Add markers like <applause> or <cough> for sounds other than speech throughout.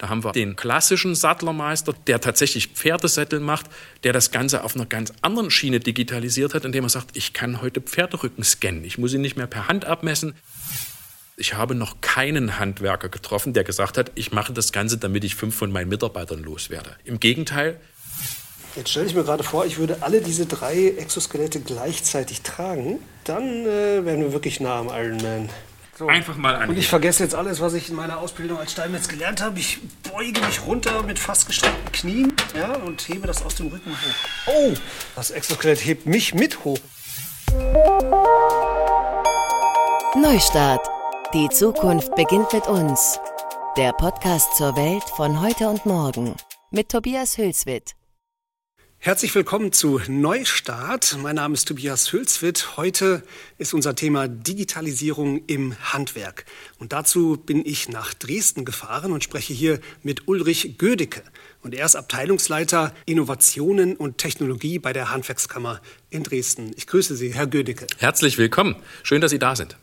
Da haben wir den klassischen Sattlermeister, der tatsächlich Pferdesättel macht, der das Ganze auf einer ganz anderen Schiene digitalisiert hat, indem er sagt, ich kann heute Pferderücken scannen. Ich muss ihn nicht mehr per Hand abmessen. Ich habe noch keinen Handwerker getroffen, der gesagt hat, ich mache das Ganze, damit ich fünf von meinen Mitarbeitern loswerde. Im Gegenteil. Jetzt stelle ich mir gerade vor, ich würde alle diese drei Exoskelette gleichzeitig tragen. Dann äh, wären wir wirklich nah am Ironman. So. Einfach mal an. Und ich vergesse jetzt alles, was ich in meiner Ausbildung als Steinmetz gelernt habe. Ich beuge mich runter mit fast gestreckten Knien ja, und hebe das aus dem Rücken hoch. Oh, das Exoskelett hebt mich mit hoch. Neustart. Die Zukunft beginnt mit uns. Der Podcast zur Welt von heute und morgen mit Tobias Hülswit. Herzlich willkommen zu Neustart. Mein Name ist Tobias Hülswit. Heute ist unser Thema Digitalisierung im Handwerk. Und dazu bin ich nach Dresden gefahren und spreche hier mit Ulrich Gödecke. Und er ist Abteilungsleiter Innovationen und Technologie bei der Handwerkskammer in Dresden. Ich grüße Sie, Herr Gödecke. Herzlich willkommen. Schön, dass Sie da sind.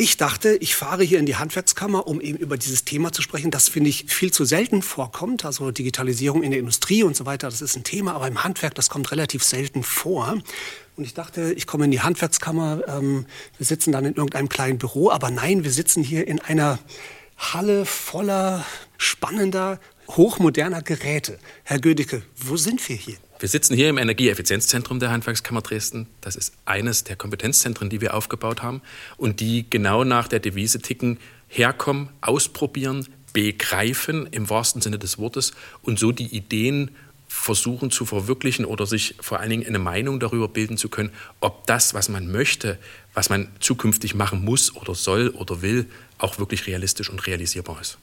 Ich dachte, ich fahre hier in die Handwerkskammer, um eben über dieses Thema zu sprechen. Das finde ich viel zu selten vorkommt. Also Digitalisierung in der Industrie und so weiter, das ist ein Thema, aber im Handwerk, das kommt relativ selten vor. Und ich dachte, ich komme in die Handwerkskammer, ähm, wir sitzen dann in irgendeinem kleinen Büro, aber nein, wir sitzen hier in einer Halle voller spannender, hochmoderner Geräte. Herr Gödicke, wo sind wir hier? Wir sitzen hier im Energieeffizienzzentrum der Handwerkskammer Dresden. Das ist eines der Kompetenzzentren, die wir aufgebaut haben und die genau nach der Devise ticken, herkommen, ausprobieren, begreifen im wahrsten Sinne des Wortes und so die Ideen versuchen zu verwirklichen oder sich vor allen Dingen eine Meinung darüber bilden zu können, ob das, was man möchte, was man zukünftig machen muss oder soll oder will, auch wirklich realistisch und realisierbar ist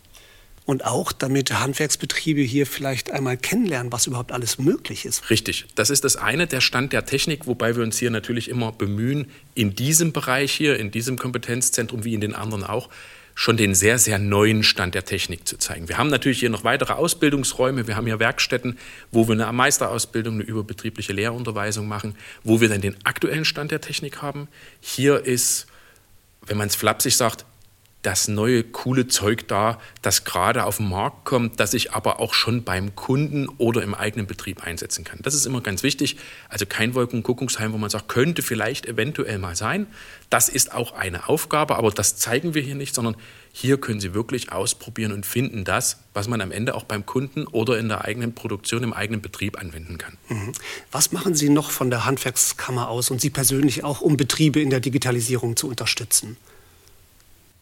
und auch damit Handwerksbetriebe hier vielleicht einmal kennenlernen, was überhaupt alles möglich ist. Richtig, das ist das eine, der Stand der Technik, wobei wir uns hier natürlich immer bemühen, in diesem Bereich hier, in diesem Kompetenzzentrum wie in den anderen auch, schon den sehr, sehr neuen Stand der Technik zu zeigen. Wir haben natürlich hier noch weitere Ausbildungsräume, wir haben hier Werkstätten, wo wir eine Meisterausbildung, eine überbetriebliche Lehrunterweisung machen, wo wir dann den aktuellen Stand der Technik haben. Hier ist, wenn man es flapsig sagt, das neue coole Zeug da, das gerade auf den Markt kommt, das ich aber auch schon beim Kunden oder im eigenen Betrieb einsetzen kann. Das ist immer ganz wichtig. Also kein Wolkenkuckucksheim, wo man sagt, könnte vielleicht eventuell mal sein. Das ist auch eine Aufgabe, aber das zeigen wir hier nicht, sondern hier können Sie wirklich ausprobieren und finden das, was man am Ende auch beim Kunden oder in der eigenen Produktion, im eigenen Betrieb anwenden kann. Mhm. Was machen Sie noch von der Handwerkskammer aus und Sie persönlich auch, um Betriebe in der Digitalisierung zu unterstützen?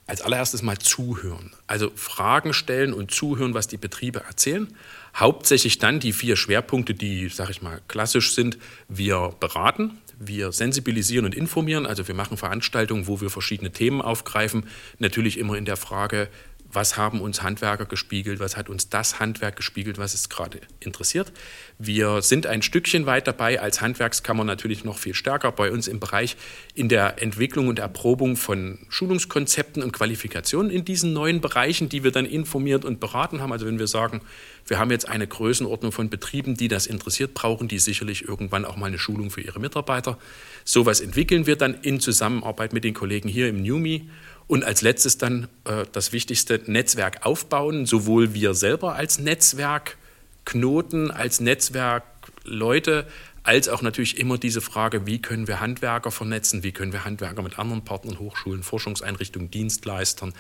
Als allererstes mal zuhören. Also Fragen stellen und zuhören, was die Betriebe erzählen. Hauptsächlich dann die vier Schwerpunkte, die, sag ich mal, klassisch sind. Wir beraten, wir sensibilisieren und informieren. Also wir machen Veranstaltungen, wo wir verschiedene Themen aufgreifen. Natürlich immer in der Frage, was haben uns Handwerker gespiegelt, was hat uns das Handwerk gespiegelt, was es gerade interessiert. Wir sind ein Stückchen weit dabei, als Handwerkskammer natürlich noch viel stärker bei uns im Bereich in der Entwicklung und Erprobung von Schulungskonzepten und Qualifikationen in diesen neuen Bereichen, die wir dann informiert und beraten haben. Also wenn wir sagen, wir haben jetzt eine Größenordnung von Betrieben, die das interessiert, brauchen die sicherlich irgendwann auch mal eine Schulung für ihre Mitarbeiter. Sowas entwickeln wir dann in Zusammenarbeit mit den Kollegen hier im NewMe und als letztes dann äh, das Wichtigste, Netzwerk aufbauen, sowohl wir selber als Netzwerkknoten, als Netzwerkleute, als auch natürlich immer diese Frage, wie können wir Handwerker vernetzen, wie können wir Handwerker mit anderen Partnern, Hochschulen, Forschungseinrichtungen, Dienstleistern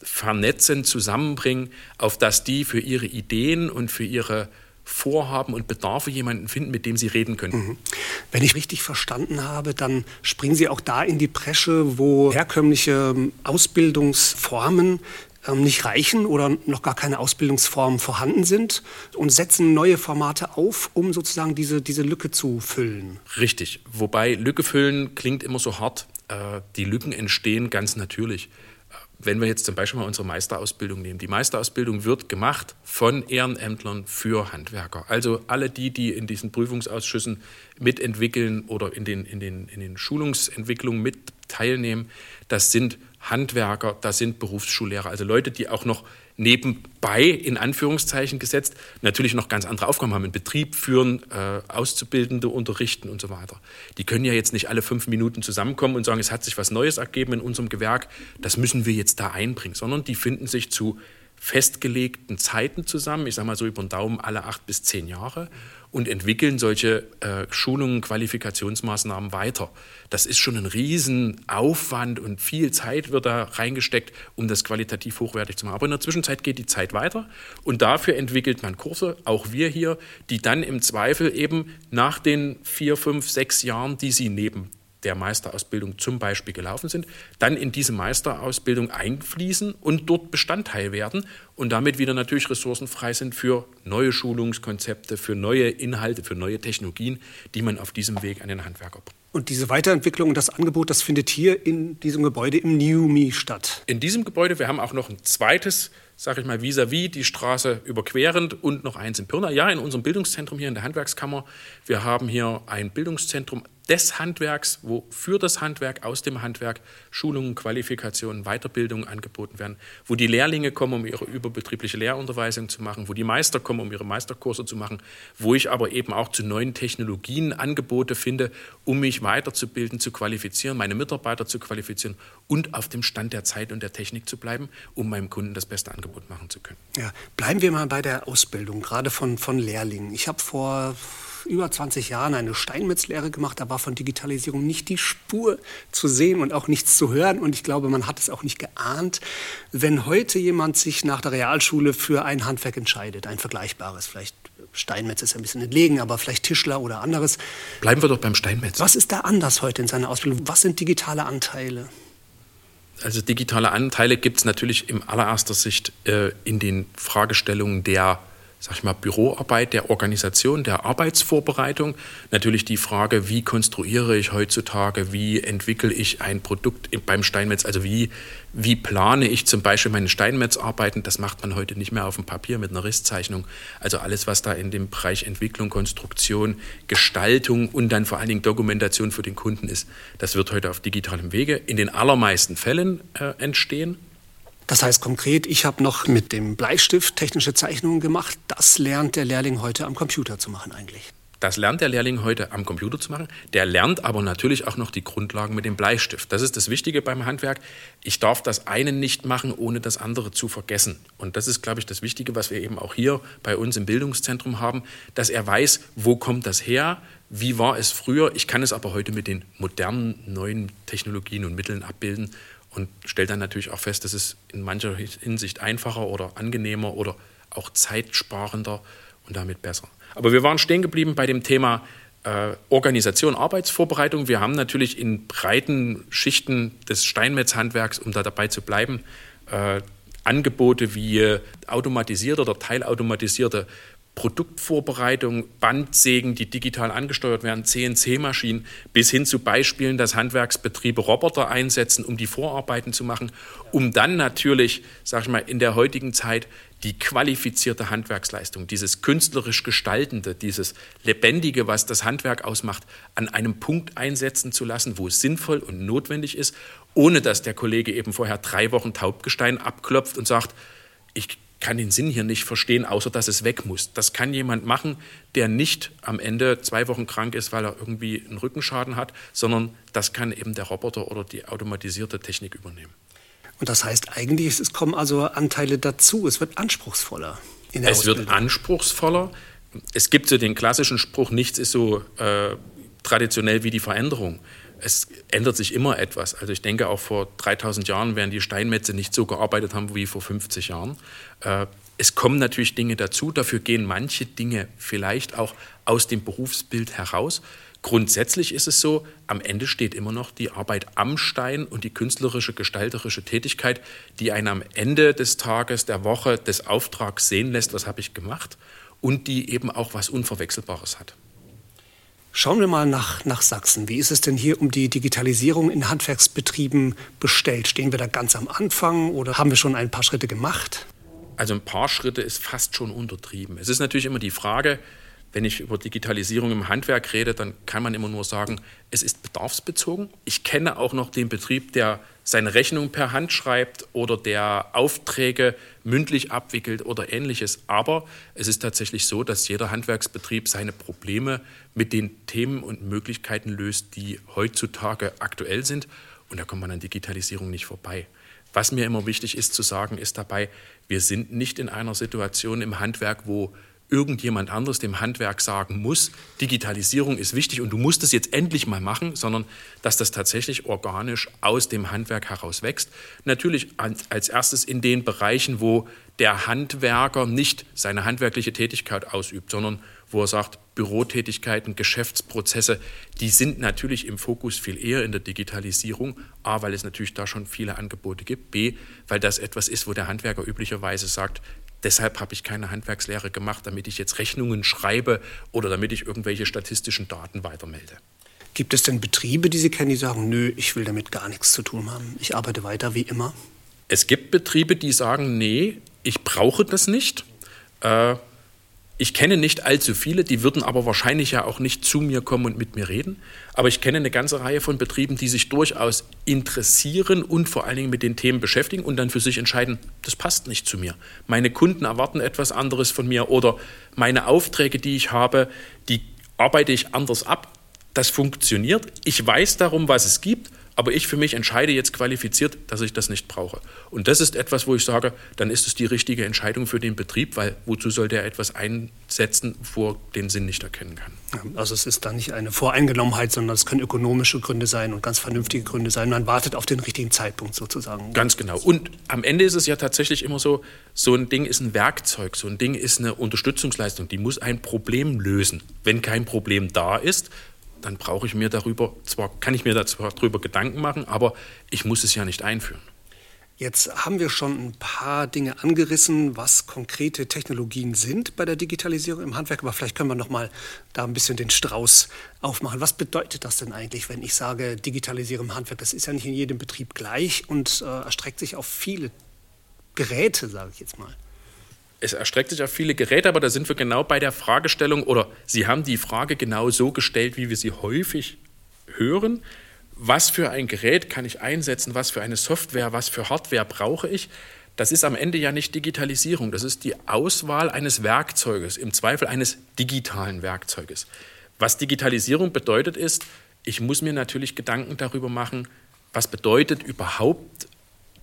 vernetzen, zusammenbringen, auf dass die für ihre Ideen und für ihre Vorhaben und Bedarfe jemanden finden, mit dem Sie reden können. Mhm. Wenn ich richtig verstanden habe, dann springen Sie auch da in die Bresche, wo herkömmliche ähm, Ausbildungsformen ähm, nicht reichen oder noch gar keine Ausbildungsformen vorhanden sind und setzen neue Formate auf, um sozusagen diese, diese Lücke zu füllen. Richtig. Wobei Lücke füllen klingt immer so hart. Äh, die Lücken entstehen ganz natürlich wenn wir jetzt zum Beispiel mal unsere Meisterausbildung nehmen. Die Meisterausbildung wird gemacht von Ehrenämtlern für Handwerker. Also alle die, die in diesen Prüfungsausschüssen mitentwickeln oder in den, in den, in den Schulungsentwicklungen mit teilnehmen, das sind Handwerker, das sind Berufsschullehrer, also Leute, die auch noch nebenbei, in Anführungszeichen gesetzt, natürlich noch ganz andere Aufgaben haben, einen Betrieb führen, äh, Auszubildende unterrichten und so weiter. Die können ja jetzt nicht alle fünf Minuten zusammenkommen und sagen, es hat sich was Neues ergeben in unserem Gewerk, das müssen wir jetzt da einbringen, sondern die finden sich zu festgelegten Zeiten zusammen, ich sage mal so über den Daumen alle acht bis zehn Jahre und entwickeln solche äh, Schulungen, Qualifikationsmaßnahmen weiter. Das ist schon ein Riesenaufwand und viel Zeit wird da reingesteckt, um das qualitativ hochwertig zu machen. Aber in der Zwischenzeit geht die Zeit weiter und dafür entwickelt man Kurse, auch wir hier, die dann im Zweifel eben nach den vier, fünf, sechs Jahren, die sie neben der Meisterausbildung zum Beispiel gelaufen sind, dann in diese Meisterausbildung einfließen und dort Bestandteil werden und damit wieder natürlich ressourcenfrei sind für neue Schulungskonzepte, für neue Inhalte, für neue Technologien, die man auf diesem Weg an den Handwerker bringt. Und diese Weiterentwicklung und das Angebot, das findet hier in diesem Gebäude im New Me statt. In diesem Gebäude, wir haben auch noch ein zweites sage ich mal, vis-à-vis -vis die Straße überquerend und noch eins in Pirna. Ja, in unserem Bildungszentrum hier in der Handwerkskammer. Wir haben hier ein Bildungszentrum des Handwerks, wo für das Handwerk, aus dem Handwerk Schulungen, Qualifikationen, Weiterbildungen angeboten werden, wo die Lehrlinge kommen, um ihre überbetriebliche Lehrunterweisung zu machen, wo die Meister kommen, um ihre Meisterkurse zu machen, wo ich aber eben auch zu neuen Technologien Angebote finde, um mich weiterzubilden, zu qualifizieren, meine Mitarbeiter zu qualifizieren und auf dem Stand der Zeit und der Technik zu bleiben, um meinem Kunden das beste Angebot machen zu können. Ja, bleiben wir mal bei der Ausbildung, gerade von, von Lehrlingen. Ich habe vor über 20 Jahren eine Steinmetzlehre gemacht. Da war von Digitalisierung nicht die Spur zu sehen und auch nichts zu hören. Und ich glaube, man hat es auch nicht geahnt. Wenn heute jemand sich nach der Realschule für ein Handwerk entscheidet, ein vergleichbares, vielleicht Steinmetz ist ein bisschen entlegen, aber vielleicht Tischler oder anderes. Bleiben wir doch beim Steinmetz. Was ist da anders heute in seiner Ausbildung? Was sind digitale Anteile? Also digitale Anteile gibt es natürlich in allererster Sicht äh, in den Fragestellungen der sag ich mal, Büroarbeit, der Organisation, der Arbeitsvorbereitung. Natürlich die Frage, wie konstruiere ich heutzutage, wie entwickle ich ein Produkt beim Steinmetz, also wie, wie plane ich zum Beispiel meine Steinmetzarbeiten. Das macht man heute nicht mehr auf dem Papier mit einer Risszeichnung. Also alles, was da in dem Bereich Entwicklung, Konstruktion, Gestaltung und dann vor allen Dingen Dokumentation für den Kunden ist, das wird heute auf digitalem Wege in den allermeisten Fällen äh, entstehen. Das heißt konkret, ich habe noch mit dem Bleistift technische Zeichnungen gemacht. Das lernt der Lehrling heute am Computer zu machen eigentlich. Das lernt der Lehrling heute am Computer zu machen. Der lernt aber natürlich auch noch die Grundlagen mit dem Bleistift. Das ist das Wichtige beim Handwerk. Ich darf das eine nicht machen, ohne das andere zu vergessen. Und das ist, glaube ich, das Wichtige, was wir eben auch hier bei uns im Bildungszentrum haben, dass er weiß, wo kommt das her, wie war es früher. Ich kann es aber heute mit den modernen, neuen Technologien und Mitteln abbilden und stellt dann natürlich auch fest, dass es in mancher Hinsicht einfacher oder angenehmer oder auch zeitsparender und damit besser. Aber wir waren stehen geblieben bei dem Thema äh, Organisation, Arbeitsvorbereitung. Wir haben natürlich in breiten Schichten des Steinmetzhandwerks, um da dabei zu bleiben, äh, Angebote wie automatisierte oder teilautomatisierte Produktvorbereitung, Bandsägen, die digital angesteuert werden, CNC-Maschinen, bis hin zu Beispielen, dass Handwerksbetriebe Roboter einsetzen, um die Vorarbeiten zu machen, um dann natürlich, sag ich mal, in der heutigen Zeit die qualifizierte Handwerksleistung, dieses künstlerisch Gestaltende, dieses Lebendige, was das Handwerk ausmacht, an einem Punkt einsetzen zu lassen, wo es sinnvoll und notwendig ist, ohne dass der Kollege eben vorher drei Wochen Taubgestein abklopft und sagt, ich kann den Sinn hier nicht verstehen, außer dass es weg muss. Das kann jemand machen, der nicht am Ende zwei Wochen krank ist, weil er irgendwie einen Rückenschaden hat, sondern das kann eben der Roboter oder die automatisierte Technik übernehmen. Und das heißt eigentlich, es kommen also Anteile dazu, es wird anspruchsvoller. In der es Ausbildung. wird anspruchsvoller. Es gibt so den klassischen Spruch, nichts ist so äh, traditionell wie die Veränderung es ändert sich immer etwas. Also ich denke, auch vor 3000 Jahren werden die Steinmetze nicht so gearbeitet haben wie vor 50 Jahren. Äh, es kommen natürlich Dinge dazu, dafür gehen manche Dinge vielleicht auch aus dem Berufsbild heraus. Grundsätzlich ist es so, am Ende steht immer noch die Arbeit am Stein und die künstlerische, gestalterische Tätigkeit, die einen am Ende des Tages, der Woche, des Auftrags sehen lässt, was habe ich gemacht und die eben auch was Unverwechselbares hat. Schauen wir mal nach, nach Sachsen. Wie ist es denn hier um die Digitalisierung in Handwerksbetrieben bestellt? Stehen wir da ganz am Anfang oder haben wir schon ein paar Schritte gemacht? Also ein paar Schritte ist fast schon untertrieben. Es ist natürlich immer die Frage, wenn ich über Digitalisierung im Handwerk rede, dann kann man immer nur sagen, es ist bedarfsbezogen. Ich kenne auch noch den Betrieb, der seine Rechnung per Hand schreibt oder der Aufträge mündlich abwickelt oder ähnliches. Aber es ist tatsächlich so, dass jeder Handwerksbetrieb seine Probleme mit den Themen und Möglichkeiten löst, die heutzutage aktuell sind. Und da kommt man an Digitalisierung nicht vorbei. Was mir immer wichtig ist zu sagen, ist dabei, wir sind nicht in einer Situation im Handwerk, wo irgendjemand anderes dem Handwerk sagen muss, Digitalisierung ist wichtig und du musst es jetzt endlich mal machen, sondern dass das tatsächlich organisch aus dem Handwerk heraus wächst. Natürlich als erstes in den Bereichen, wo der Handwerker nicht seine handwerkliche Tätigkeit ausübt, sondern wo er sagt, Bürotätigkeiten, Geschäftsprozesse, die sind natürlich im Fokus viel eher in der Digitalisierung. A, weil es natürlich da schon viele Angebote gibt. B, weil das etwas ist, wo der Handwerker üblicherweise sagt, Deshalb habe ich keine Handwerkslehre gemacht, damit ich jetzt Rechnungen schreibe oder damit ich irgendwelche statistischen Daten weitermelde. Gibt es denn Betriebe, die Sie kennen, die sagen, nö, ich will damit gar nichts zu tun haben, ich arbeite weiter wie immer? Es gibt Betriebe, die sagen, nee, ich brauche das nicht. Äh, ich kenne nicht allzu viele, die würden aber wahrscheinlich ja auch nicht zu mir kommen und mit mir reden. Aber ich kenne eine ganze Reihe von Betrieben, die sich durchaus interessieren und vor allen Dingen mit den Themen beschäftigen und dann für sich entscheiden, das passt nicht zu mir. Meine Kunden erwarten etwas anderes von mir oder meine Aufträge, die ich habe, die arbeite ich anders ab. Das funktioniert. Ich weiß darum, was es gibt aber ich für mich entscheide jetzt qualifiziert, dass ich das nicht brauche. Und das ist etwas, wo ich sage, dann ist es die richtige Entscheidung für den Betrieb, weil wozu soll der etwas einsetzen, wo er den Sinn nicht erkennen kann. Also es ist dann nicht eine Voreingenommenheit, sondern es können ökonomische Gründe sein und ganz vernünftige Gründe sein. Man wartet auf den richtigen Zeitpunkt sozusagen. Ganz genau. Und am Ende ist es ja tatsächlich immer so, so ein Ding ist ein Werkzeug, so ein Ding ist eine Unterstützungsleistung, die muss ein Problem lösen. Wenn kein Problem da ist, dann brauche ich mir darüber, zwar kann ich mir darüber Gedanken machen, aber ich muss es ja nicht einführen. Jetzt haben wir schon ein paar Dinge angerissen, was konkrete Technologien sind bei der Digitalisierung im Handwerk, aber vielleicht können wir noch mal da ein bisschen den Strauß aufmachen. Was bedeutet das denn eigentlich, wenn ich sage Digitalisierung im Handwerk? Das ist ja nicht in jedem Betrieb gleich und äh, erstreckt sich auf viele Geräte, sage ich jetzt mal es erstreckt sich auf viele Geräte, aber da sind wir genau bei der Fragestellung oder Sie haben die Frage genau so gestellt, wie wir sie häufig hören. Was für ein Gerät kann ich einsetzen? Was für eine Software? Was für Hardware brauche ich? Das ist am Ende ja nicht Digitalisierung. Das ist die Auswahl eines Werkzeuges, im Zweifel eines digitalen Werkzeuges. Was Digitalisierung bedeutet, ist, ich muss mir natürlich Gedanken darüber machen, was bedeutet überhaupt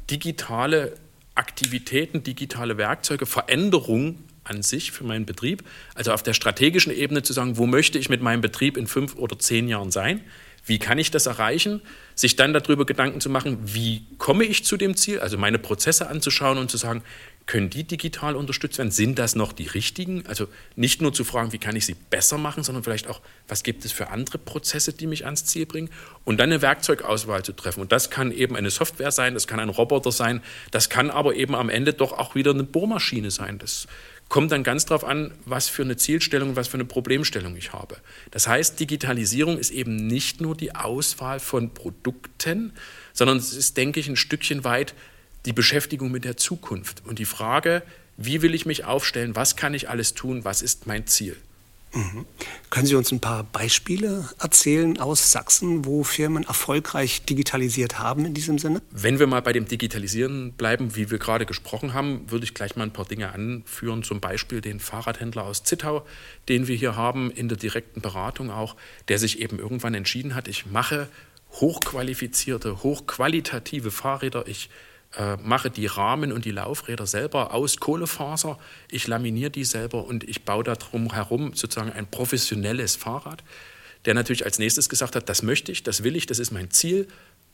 digitale Aktivitäten, digitale Werkzeuge, Veränderung an sich für meinen Betrieb. Also auf der strategischen Ebene zu sagen, wo möchte ich mit meinem Betrieb in fünf oder zehn Jahren sein? Wie kann ich das erreichen? Sich dann darüber Gedanken zu machen, wie komme ich zu dem Ziel? Also meine Prozesse anzuschauen und zu sagen, können die digital unterstützt werden? Sind das noch die richtigen? Also nicht nur zu fragen, wie kann ich sie besser machen, sondern vielleicht auch, was gibt es für andere Prozesse, die mich ans Ziel bringen? Und dann eine Werkzeugauswahl zu treffen. Und das kann eben eine Software sein, das kann ein Roboter sein, das kann aber eben am Ende doch auch wieder eine Bohrmaschine sein. Das kommt dann ganz darauf an, was für eine Zielstellung, was für eine Problemstellung ich habe. Das heißt, Digitalisierung ist eben nicht nur die Auswahl von Produkten, sondern es ist, denke ich, ein Stückchen weit die Beschäftigung mit der Zukunft und die Frage, wie will ich mich aufstellen, was kann ich alles tun, was ist mein Ziel. Mhm. Können Sie uns ein paar Beispiele erzählen aus Sachsen, wo Firmen erfolgreich digitalisiert haben in diesem Sinne? Wenn wir mal bei dem Digitalisieren bleiben, wie wir gerade gesprochen haben, würde ich gleich mal ein paar Dinge anführen. Zum Beispiel den Fahrradhändler aus Zittau, den wir hier haben in der direkten Beratung auch, der sich eben irgendwann entschieden hat, ich mache hochqualifizierte, hochqualitative Fahrräder. Ich äh, mache die Rahmen und die Laufräder selber aus Kohlefaser, ich laminiere die selber und ich baue da drum herum sozusagen ein professionelles Fahrrad, der natürlich als nächstes gesagt hat, das möchte ich, das will ich, das ist mein Ziel,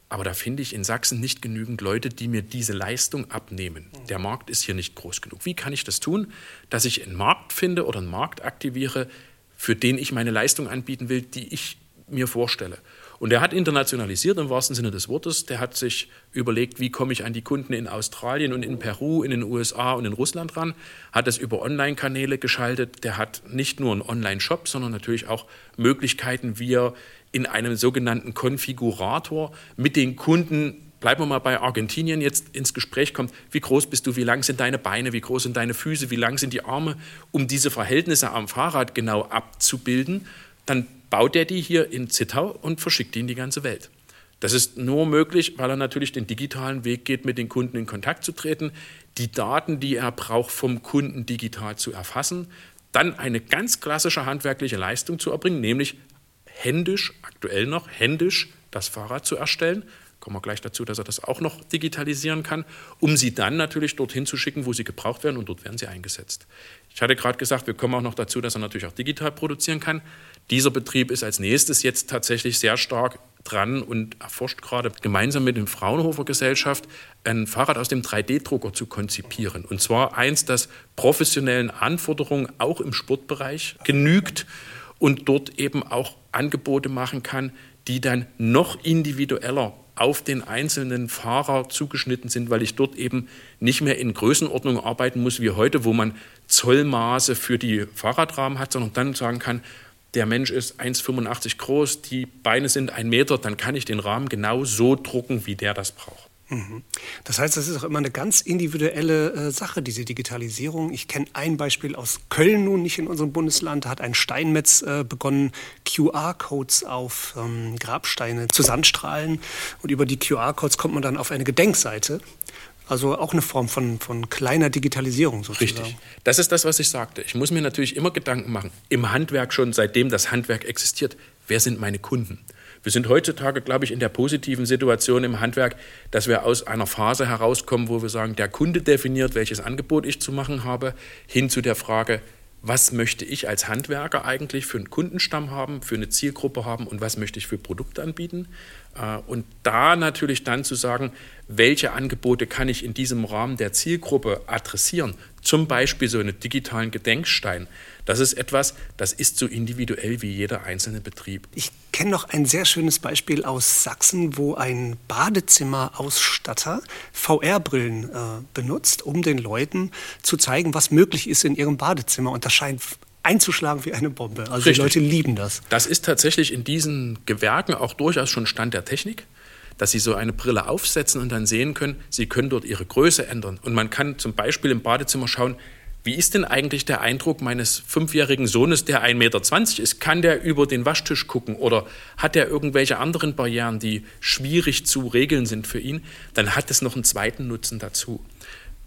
aber da finde ich in Sachsen nicht genügend Leute, die mir diese Leistung abnehmen. Der Markt ist hier nicht groß genug. Wie kann ich das tun, dass ich einen Markt finde oder einen Markt aktiviere, für den ich meine Leistung anbieten will, die ich mir vorstelle? Und er hat internationalisiert im wahrsten Sinne des Wortes. Der hat sich überlegt, wie komme ich an die Kunden in Australien und in Peru, in den USA und in Russland ran. Hat das über Online-Kanäle geschaltet. Der hat nicht nur einen Online-Shop, sondern natürlich auch Möglichkeiten, wie er in einem sogenannten Konfigurator mit den Kunden bleiben wir mal bei Argentinien, jetzt ins Gespräch kommt, wie groß bist du, wie lang sind deine Beine, wie groß sind deine Füße, wie lang sind die Arme, um diese Verhältnisse am Fahrrad genau abzubilden, dann baut er die hier in Zittau und verschickt die in die ganze Welt. Das ist nur möglich, weil er natürlich den digitalen Weg geht, mit den Kunden in Kontakt zu treten, die Daten, die er braucht, vom Kunden digital zu erfassen, dann eine ganz klassische handwerkliche Leistung zu erbringen, nämlich händisch, aktuell noch händisch, das Fahrrad zu erstellen. kommen wir gleich dazu, dass er das auch noch digitalisieren kann, um sie dann natürlich dorthin zu schicken, wo sie gebraucht werden und dort werden sie eingesetzt. Ich hatte gerade gesagt, wir kommen auch noch dazu, dass er natürlich auch digital produzieren kann. Dieser Betrieb ist als nächstes jetzt tatsächlich sehr stark dran und erforscht gerade gemeinsam mit der Fraunhofer Gesellschaft ein Fahrrad aus dem 3D-Drucker zu konzipieren. Und zwar eins, das professionellen Anforderungen auch im Sportbereich genügt und dort eben auch Angebote machen kann, die dann noch individueller auf den einzelnen Fahrer zugeschnitten sind, weil ich dort eben nicht mehr in Größenordnung arbeiten muss wie heute, wo man Zollmaße für die Fahrradrahmen hat, sondern dann sagen kann, der Mensch ist 1,85 groß, die Beine sind ein Meter, dann kann ich den Rahmen genau so drucken, wie der das braucht. Das heißt, das ist auch immer eine ganz individuelle äh, Sache, diese Digitalisierung. Ich kenne ein Beispiel aus Köln nun, nicht in unserem Bundesland. Da hat ein Steinmetz äh, begonnen, QR-Codes auf ähm, Grabsteine zu sandstrahlen. Und über die QR-Codes kommt man dann auf eine Gedenkseite. Also auch eine Form von, von kleiner Digitalisierung sozusagen. Richtig. Das ist das, was ich sagte. Ich muss mir natürlich immer Gedanken machen, im Handwerk schon, seitdem das Handwerk existiert, wer sind meine Kunden? Wir sind heutzutage, glaube ich, in der positiven Situation im Handwerk, dass wir aus einer Phase herauskommen, wo wir sagen, der Kunde definiert, welches Angebot ich zu machen habe, hin zu der Frage, was möchte ich als Handwerker eigentlich für einen Kundenstamm haben, für eine Zielgruppe haben und was möchte ich für Produkte anbieten. Äh, und da natürlich dann zu sagen, welche Angebote kann ich in diesem Rahmen der Zielgruppe adressieren, zum Beispiel so einen digitalen Gedenkstein. Das ist etwas, das ist so individuell wie jeder einzelne Betrieb. Ich kenne noch ein sehr schönes Beispiel aus Sachsen, wo ein Badezimmerausstatter VR-Brillen äh, benutzt, um den Leuten zu zeigen, was möglich ist in ihrem Badezimmer. Und das scheint einzuschlagen wie eine Bombe. Also Richtig. die Leute lieben das. Das ist tatsächlich in diesen Gewerken auch durchaus schon Stand der Technik dass Sie so eine Brille aufsetzen und dann sehen können, Sie können dort Ihre Größe ändern. Und man kann zum Beispiel im Badezimmer schauen, wie ist denn eigentlich der Eindruck meines fünfjährigen Sohnes, der 1,20 Meter ist? Kann der über den Waschtisch gucken oder hat er irgendwelche anderen Barrieren, die schwierig zu regeln sind für ihn? Dann hat es noch einen zweiten Nutzen dazu.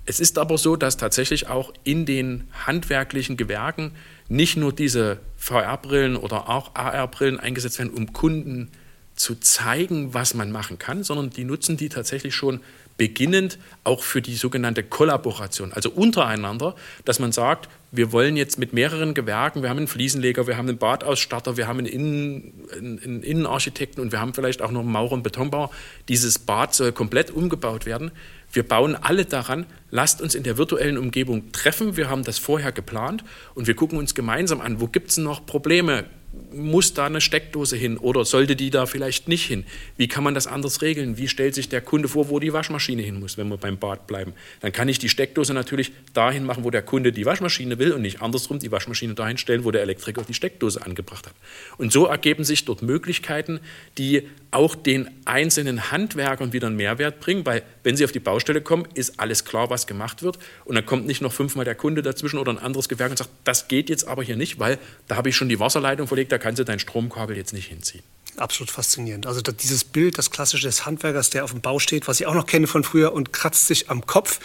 Es ist aber so, dass tatsächlich auch in den handwerklichen Gewerken nicht nur diese VR-Brillen oder auch AR-Brillen eingesetzt werden, um Kunden zu zeigen, was man machen kann, sondern die nutzen die tatsächlich schon beginnend auch für die sogenannte Kollaboration, also untereinander, dass man sagt, wir wollen jetzt mit mehreren Gewerken, wir haben einen Fliesenleger, wir haben einen Badausstatter, wir haben einen, Innen, einen Innenarchitekten und wir haben vielleicht auch noch einen Maurer und Betonbauer. Dieses Bad soll komplett umgebaut werden. Wir bauen alle daran, lasst uns in der virtuellen Umgebung treffen. Wir haben das vorher geplant und wir gucken uns gemeinsam an, wo gibt es noch Probleme? Muss da eine Steckdose hin oder sollte die da vielleicht nicht hin? Wie kann man das anders regeln? Wie stellt sich der Kunde vor, wo die Waschmaschine hin muss, wenn wir beim Bad bleiben? Dann kann ich die Steckdose natürlich dahin machen, wo der Kunde die Waschmaschine will und nicht andersrum die Waschmaschine dahin stellen, wo der Elektriker die Steckdose angebracht hat. Und so ergeben sich dort Möglichkeiten, die auch den einzelnen Handwerkern wieder einen Mehrwert bringen, weil wenn sie auf die Baustelle kommen, ist alles klar, was gemacht wird und dann kommt nicht noch fünfmal der Kunde dazwischen oder ein anderes Gewerk und sagt, das geht jetzt aber hier nicht, weil da habe ich schon die Wasserleitung verlegt, da kannst du dein Stromkabel jetzt nicht hinziehen. Absolut faszinierend. Also dieses Bild, das klassische des Handwerkers, der auf dem Bau steht, was ich auch noch kenne von früher und kratzt sich am Kopf.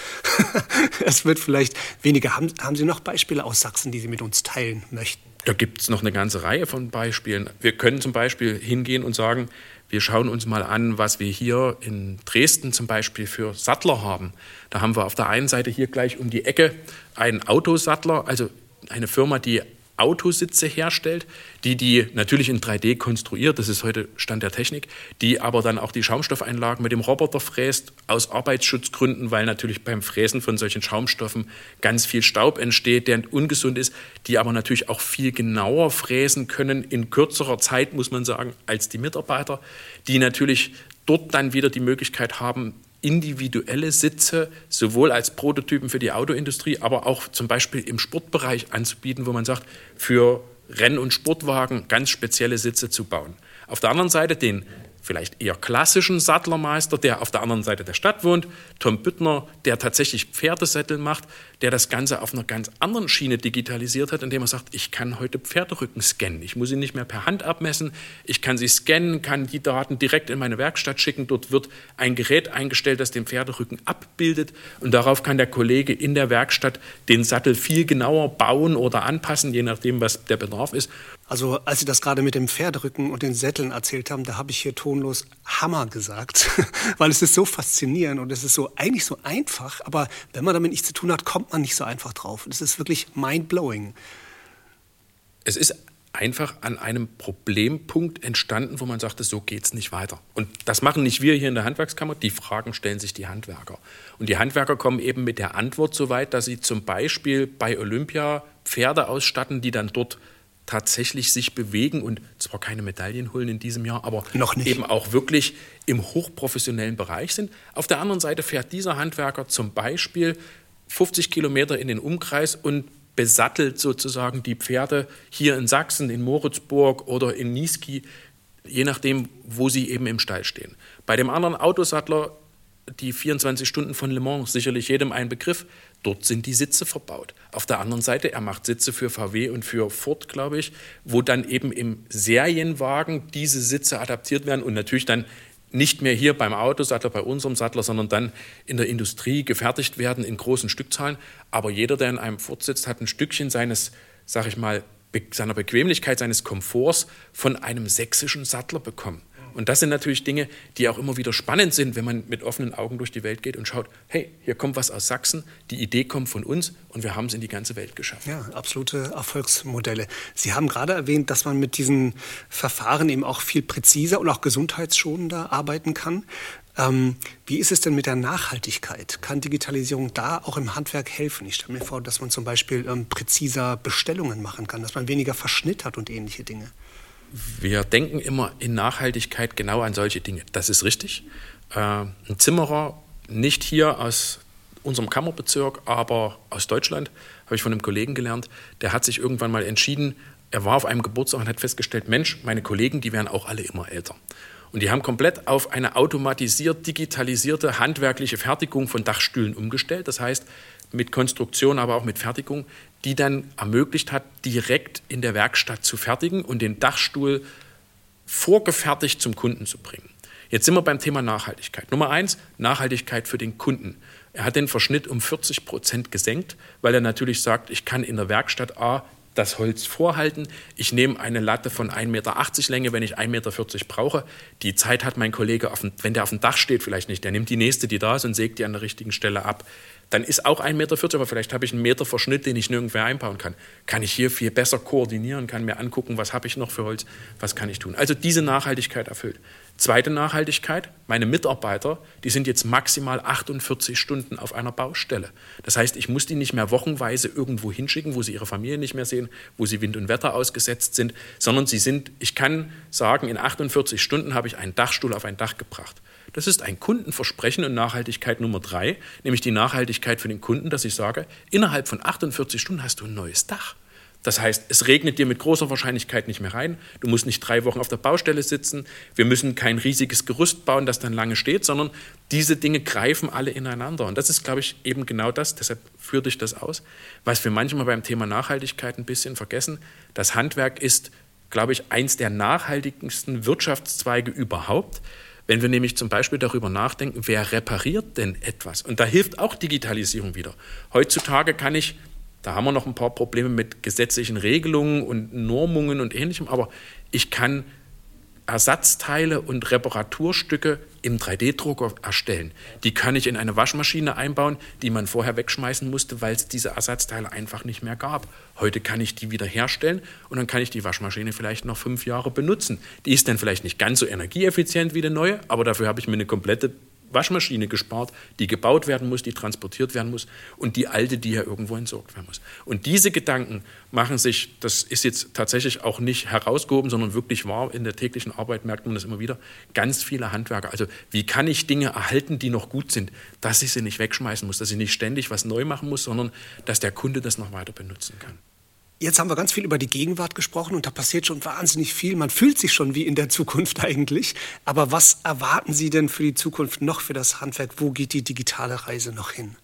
<laughs> es wird vielleicht weniger. Haben, haben Sie noch Beispiele aus Sachsen, die Sie mit uns teilen möchten? Da gibt es noch eine ganze Reihe von Beispielen. Wir können zum Beispiel hingehen und sagen, wir schauen uns mal an, was wir hier in Dresden zum Beispiel für Sattler haben. Da haben wir auf der einen Seite hier gleich um die Ecke einen Autosattler, also eine Firma, die Autositze herstellt, die die natürlich in 3D konstruiert, das ist heute Stand der Technik, die aber dann auch die Schaumstoffeinlagen mit dem Roboter fräst, aus Arbeitsschutzgründen, weil natürlich beim Fräsen von solchen Schaumstoffen ganz viel Staub entsteht, der ungesund ist, die aber natürlich auch viel genauer fräsen können, in kürzerer Zeit, muss man sagen, als die Mitarbeiter, die natürlich dort dann wieder die Möglichkeit haben, individuelle Sitze sowohl als Prototypen für die Autoindustrie, aber auch zum Beispiel im Sportbereich anzubieten, wo man sagt, für Renn- und Sportwagen ganz spezielle Sitze zu bauen. Auf der anderen Seite den vielleicht eher klassischen Sattlermeister, der auf der anderen Seite der Stadt wohnt, Tom Büttner, der tatsächlich Pferdesättel macht, der das Ganze auf einer ganz anderen Schiene digitalisiert hat, indem er sagt, ich kann heute Pferderücken scannen. Ich muss sie nicht mehr per Hand abmessen, ich kann sie scannen, kann die Daten direkt in meine Werkstatt schicken. Dort wird ein Gerät eingestellt, das den Pferderücken abbildet und darauf kann der Kollege in der Werkstatt den Sattel viel genauer bauen oder anpassen, je nachdem, was der Bedarf ist. Also als Sie das gerade mit dem Pferderücken und den Sätteln erzählt haben, da habe ich hier tonlos Hammer gesagt, <laughs> weil es ist so faszinierend und es ist so eigentlich so einfach, aber wenn man damit nichts zu tun hat, kommt man nicht so einfach drauf. Es ist wirklich mind-blowing. Es ist einfach an einem Problempunkt entstanden, wo man sagte, so geht es nicht weiter. Und das machen nicht wir hier in der Handwerkskammer, die Fragen stellen sich die Handwerker. Und die Handwerker kommen eben mit der Antwort so weit, dass sie zum Beispiel bei Olympia Pferde ausstatten, die dann dort tatsächlich sich bewegen und zwar keine Medaillen holen in diesem Jahr, aber eben auch wirklich im hochprofessionellen Bereich sind. Auf der anderen Seite fährt dieser Handwerker zum Beispiel 50 Kilometer in den Umkreis und besattelt sozusagen die Pferde hier in Sachsen, in Moritzburg oder in Niesky, je nachdem, wo sie eben im Stall stehen. Bei dem anderen Autosattler, die 24 Stunden von Le Mans, sicherlich jedem ein Begriff, dort sind die Sitze verbaut. Auf der anderen Seite, er macht Sitze für VW und für Ford, glaube ich, wo dann eben im Serienwagen diese Sitze adaptiert werden und natürlich dann nicht mehr hier beim Autosattler, bei unserem Sattler, sondern dann in der Industrie gefertigt werden in großen Stückzahlen. Aber jeder, der in einem Ford sitzt, hat ein Stückchen seines, sag ich mal, seiner Bequemlichkeit, seines Komforts von einem sächsischen Sattler bekommen. Und das sind natürlich Dinge, die auch immer wieder spannend sind, wenn man mit offenen Augen durch die Welt geht und schaut, hey, hier kommt was aus Sachsen, die Idee kommt von uns und wir haben es in die ganze Welt geschafft. Ja, absolute Erfolgsmodelle. Sie haben gerade erwähnt, dass man mit diesen Verfahren eben auch viel präziser und auch gesundheitsschonender arbeiten kann. Ähm, wie ist es denn mit der Nachhaltigkeit? Kann Digitalisierung da auch im Handwerk helfen? Ich stelle mir vor, dass man zum Beispiel ähm, präziser Bestellungen machen kann, dass man weniger Verschnitt hat und ähnliche Dinge wir denken immer in Nachhaltigkeit genau an solche Dinge. Das ist richtig. Äh, ein Zimmerer, nicht hier aus unserem Kammerbezirk, aber aus Deutschland, habe ich von einem Kollegen gelernt, der hat sich irgendwann mal entschieden, er war auf einem Geburtstag und hat festgestellt, Mensch, meine Kollegen, die werden auch alle immer älter. Und die haben komplett auf eine automatisiert, digitalisierte, handwerkliche Fertigung von Dachstühlen umgestellt. Das heißt, mit Konstruktion, aber auch mit Fertigung, die dann ermöglicht hat, direkt in der Werkstatt zu fertigen und den Dachstuhl vorgefertigt zum Kunden zu bringen. Jetzt sind wir beim Thema Nachhaltigkeit. Nummer eins, Nachhaltigkeit für den Kunden. Er hat den Verschnitt um 40 Prozent gesenkt, weil er natürlich sagt, ich kann in der Werkstatt A das Holz vorhalten. Ich nehme eine Latte von 1,80 Meter Länge, wenn ich 1,40 Meter brauche. Die Zeit hat mein Kollege, dem, wenn der auf dem Dach steht, vielleicht nicht. Der nimmt die nächste, die da ist, und sägt die an der richtigen Stelle ab. Dann ist auch 1,40 Meter, aber vielleicht habe ich einen Meter Verschnitt, den ich nirgendwo einbauen kann. Kann ich hier viel besser koordinieren, kann mir angucken, was habe ich noch für Holz, was kann ich tun. Also diese Nachhaltigkeit erfüllt. Zweite Nachhaltigkeit, meine Mitarbeiter, die sind jetzt maximal 48 Stunden auf einer Baustelle. Das heißt, ich muss die nicht mehr wochenweise irgendwo hinschicken, wo sie ihre Familie nicht mehr sehen, wo sie Wind und Wetter ausgesetzt sind, sondern sie sind, ich kann sagen, in 48 Stunden habe ich einen Dachstuhl auf ein Dach gebracht. Das ist ein Kundenversprechen und Nachhaltigkeit Nummer drei, nämlich die Nachhaltigkeit für den Kunden, dass ich sage, innerhalb von 48 Stunden hast du ein neues Dach. Das heißt, es regnet dir mit großer Wahrscheinlichkeit nicht mehr rein. Du musst nicht drei Wochen auf der Baustelle sitzen. Wir müssen kein riesiges Gerüst bauen, das dann lange steht, sondern diese Dinge greifen alle ineinander. Und das ist, glaube ich, eben genau das, deshalb führt ich das aus, was wir manchmal beim Thema Nachhaltigkeit ein bisschen vergessen. Das Handwerk ist, glaube ich, eins der nachhaltigsten Wirtschaftszweige überhaupt. Wenn wir nämlich zum Beispiel darüber nachdenken, wer repariert denn etwas? Und da hilft auch Digitalisierung wieder. Heutzutage kann ich da haben wir noch ein paar Probleme mit gesetzlichen Regelungen und Normungen und ähnlichem, aber ich kann Ersatzteile und Reparaturstücke im 3D-Drucker erstellen. Die kann ich in eine Waschmaschine einbauen, die man vorher wegschmeißen musste, weil es diese Ersatzteile einfach nicht mehr gab. Heute kann ich die wieder herstellen und dann kann ich die Waschmaschine vielleicht noch fünf Jahre benutzen. Die ist dann vielleicht nicht ganz so energieeffizient wie eine neue, aber dafür habe ich mir eine komplette Waschmaschine gespart, die gebaut werden muss, die transportiert werden muss und die alte, die ja irgendwo entsorgt werden muss. Und diese Gedanken machen sich, das ist jetzt tatsächlich auch nicht herausgehoben, sondern wirklich wahr, in der täglichen Arbeit merkt man das immer wieder, ganz viele Handwerker. Also wie kann ich Dinge erhalten, die noch gut sind, dass ich sie nicht wegschmeißen muss, dass ich nicht ständig was neu machen muss, sondern dass der Kunde das noch weiter benutzen kann. Jetzt haben wir ganz viel über die Gegenwart gesprochen und da passiert schon wahnsinnig viel. Man fühlt sich schon wie in der Zukunft <laughs> eigentlich. Aber was erwarten Sie denn für die Zukunft noch für das Handwerk? Wo geht die digitale Reise noch hin?